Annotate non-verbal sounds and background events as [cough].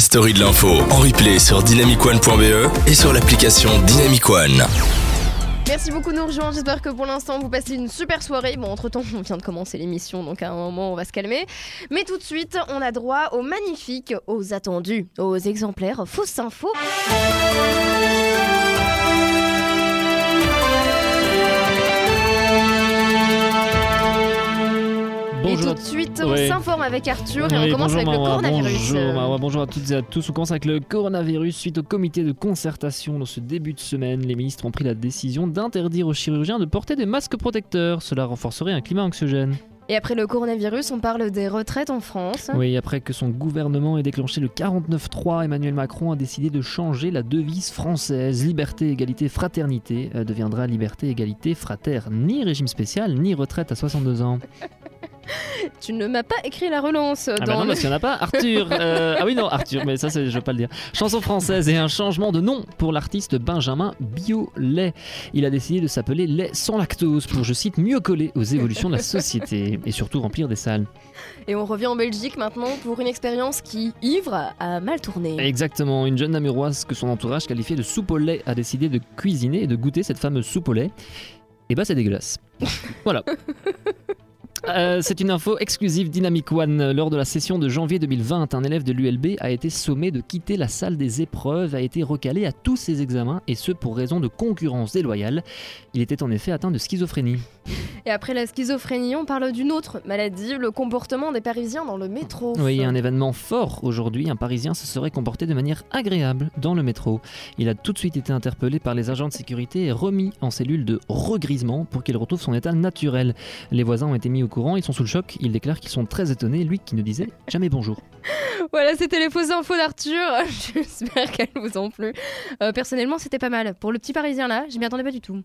story de l'info en replay sur dynamicone.be et sur l'application Dynamic One. Merci beaucoup de nous rejoindre. J'espère que pour l'instant vous passez une super soirée. Bon, entre temps, on vient de commencer l'émission, donc à un moment on va se calmer. Mais tout de suite, on a droit aux magnifiques, aux attendus, aux exemplaires fausses infos. Tout de suite, on s'informe avec Arthur et on commence bonjour, avec le coronavirus. Bonjour, bonjour à toutes et à tous. On commence avec le coronavirus. Suite au comité de concertation dans ce début de semaine, les ministres ont pris la décision d'interdire aux chirurgiens de porter des masques protecteurs. Cela renforcerait un climat anxiogène. Et après le coronavirus, on parle des retraites en France. Oui, après que son gouvernement ait déclenché le 49-3, Emmanuel Macron a décidé de changer la devise française. Liberté, égalité, fraternité euh, deviendra liberté, égalité, frater. Ni régime spécial, ni retraite à 62 ans. Tu ne m'as pas écrit la relance Ah bah dans non, parce qu'il n'y en a pas. Arthur. [laughs] euh, ah oui, non, Arthur, mais ça, je veux pas le dire. Chanson française et un changement de nom pour l'artiste Benjamin Biolay. Il a décidé de s'appeler Lait sans lactose pour, je cite, mieux coller aux évolutions de la société et surtout remplir des salles. Et on revient en Belgique maintenant pour une expérience qui, ivre, a mal tourné. Exactement, une jeune namuroise que son entourage qualifiait de soupe au lait a décidé de cuisiner et de goûter cette fameuse soupe au lait. Et bah, c'est dégueulasse. [laughs] voilà. Euh, c'est une info exclusive Dynamic One. Lors de la session de janvier 2020, un élève de l'ULB a été sommé de quitter la salle des épreuves, a été recalé à tous ses examens, et ce pour raison de concurrence déloyale. Il était en effet atteint de schizophrénie. Et après la schizophrénie, on parle d'une autre maladie, le comportement des Parisiens dans le métro. Oui, un événement fort aujourd'hui. Un Parisien se serait comporté de manière agréable dans le métro. Il a tout de suite été interpellé par les agents de sécurité et remis en cellule de regrisement pour qu'il retrouve son état naturel. Les voisins ont été mis au courant, ils sont sous le choc. Ils déclarent qu'ils sont très étonnés, lui qui ne disait jamais bonjour. [laughs] Voilà, c'était les fausses infos d'Arthur. [laughs] J'espère qu'elles vous ont plu. Euh, personnellement, c'était pas mal. Pour le petit Parisien là, je m'y attendais pas du tout.